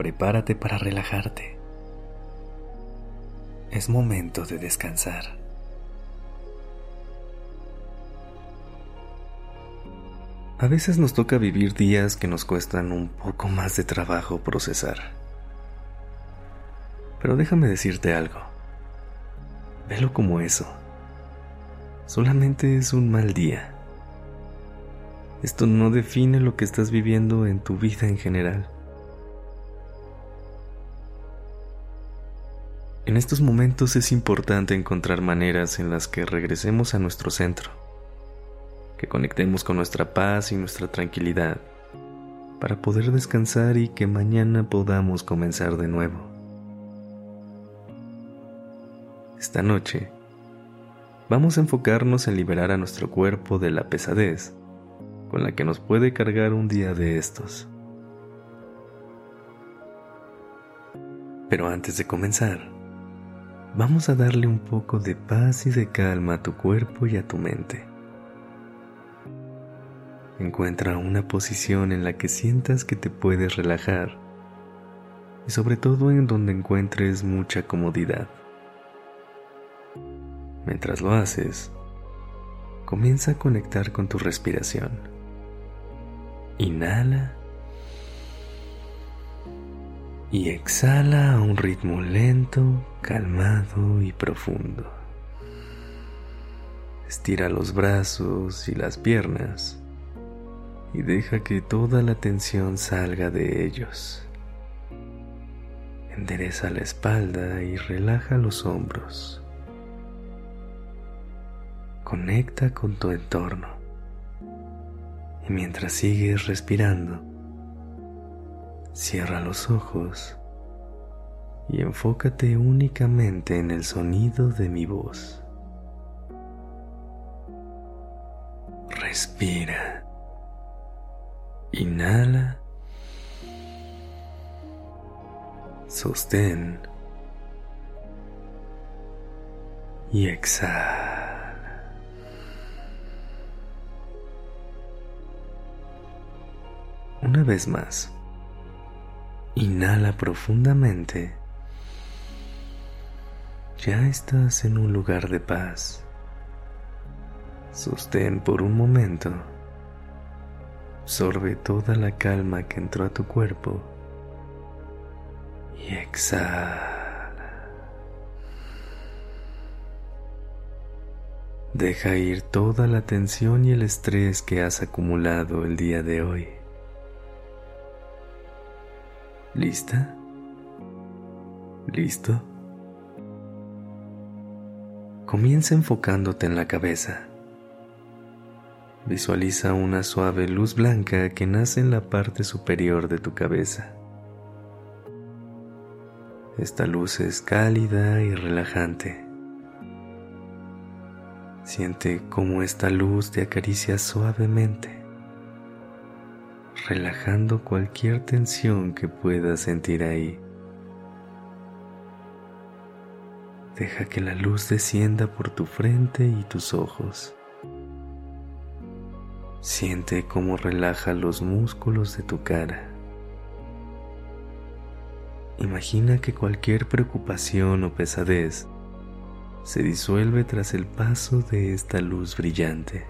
Prepárate para relajarte. Es momento de descansar. A veces nos toca vivir días que nos cuestan un poco más de trabajo procesar. Pero déjame decirte algo. Velo como eso. Solamente es un mal día esto no define lo que estás viviendo en tu vida en general. En estos momentos es importante encontrar maneras en las que regresemos a nuestro centro, que conectemos con nuestra paz y nuestra tranquilidad, para poder descansar y que mañana podamos comenzar de nuevo. Esta noche, vamos a enfocarnos en liberar a nuestro cuerpo de la pesadez con la que nos puede cargar un día de estos. Pero antes de comenzar, vamos a darle un poco de paz y de calma a tu cuerpo y a tu mente. Encuentra una posición en la que sientas que te puedes relajar y sobre todo en donde encuentres mucha comodidad. Mientras lo haces, comienza a conectar con tu respiración. Inhala y exhala a un ritmo lento, calmado y profundo. Estira los brazos y las piernas y deja que toda la tensión salga de ellos. Endereza la espalda y relaja los hombros. Conecta con tu entorno mientras sigues respirando, cierra los ojos y enfócate únicamente en el sonido de mi voz. Respira. Inhala. Sostén. Y exhala. Una vez más, inhala profundamente. Ya estás en un lugar de paz. Sostén por un momento. Absorbe toda la calma que entró a tu cuerpo y exhala. Deja ir toda la tensión y el estrés que has acumulado el día de hoy. ¿Lista? ¿Listo? Comienza enfocándote en la cabeza. Visualiza una suave luz blanca que nace en la parte superior de tu cabeza. Esta luz es cálida y relajante. Siente cómo esta luz te acaricia suavemente relajando cualquier tensión que puedas sentir ahí. Deja que la luz descienda por tu frente y tus ojos. Siente cómo relaja los músculos de tu cara. Imagina que cualquier preocupación o pesadez se disuelve tras el paso de esta luz brillante.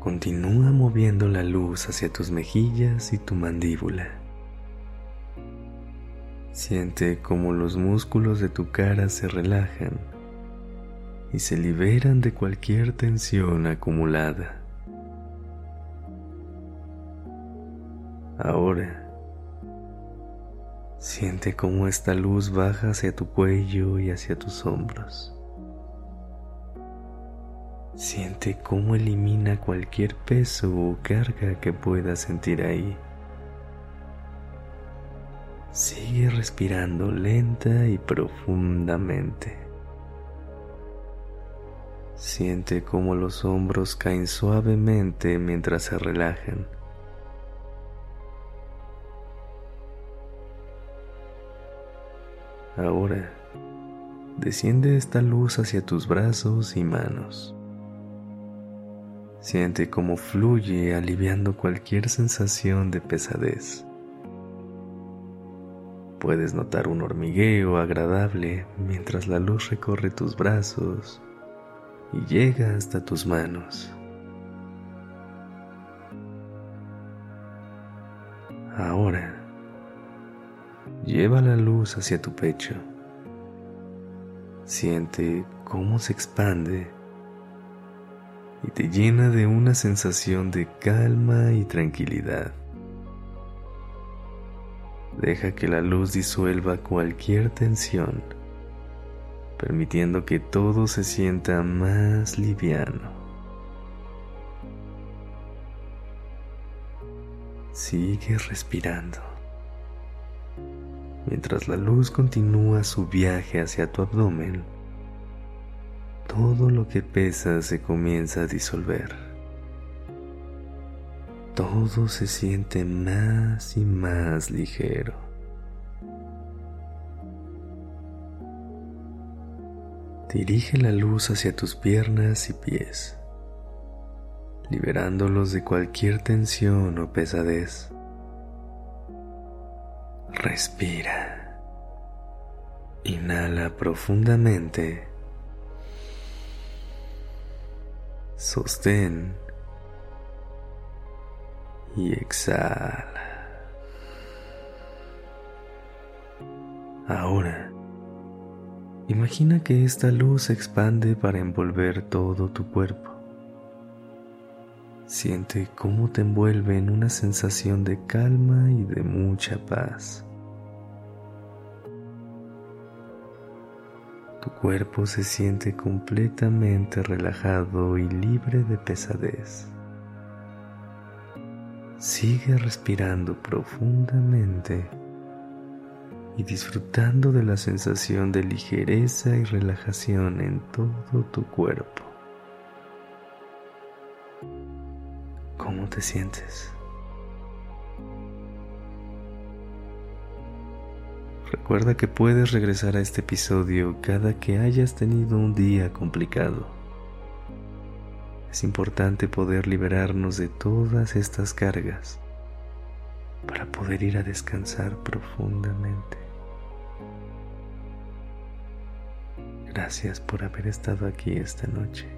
Continúa moviendo la luz hacia tus mejillas y tu mandíbula. Siente cómo los músculos de tu cara se relajan y se liberan de cualquier tensión acumulada. Ahora, siente cómo esta luz baja hacia tu cuello y hacia tus hombros. Siente cómo elimina cualquier peso o carga que puedas sentir ahí. Sigue respirando lenta y profundamente. Siente cómo los hombros caen suavemente mientras se relajan. Ahora, desciende esta luz hacia tus brazos y manos. Siente cómo fluye aliviando cualquier sensación de pesadez. Puedes notar un hormigueo agradable mientras la luz recorre tus brazos y llega hasta tus manos. Ahora, lleva la luz hacia tu pecho. Siente cómo se expande y te llena de una sensación de calma y tranquilidad. Deja que la luz disuelva cualquier tensión, permitiendo que todo se sienta más liviano. Sigue respirando. Mientras la luz continúa su viaje hacia tu abdomen, todo lo que pesa se comienza a disolver todo se siente más y más ligero. Dirige la luz hacia tus piernas y pies, liberándolos de cualquier tensión o pesadez. Respira. Inhala profundamente. Sostén y exhala. Ahora, imagina que esta luz se expande para envolver todo tu cuerpo. Siente cómo te envuelve en una sensación de calma y de mucha paz. Tu cuerpo se siente completamente relajado y libre de pesadez. Sigue respirando profundamente y disfrutando de la sensación de ligereza y relajación en todo tu cuerpo. ¿Cómo te sientes? Recuerda que puedes regresar a este episodio cada que hayas tenido un día complicado es importante poder liberarnos de todas estas cargas para poder ir a descansar profundamente. Gracias por haber estado aquí esta noche.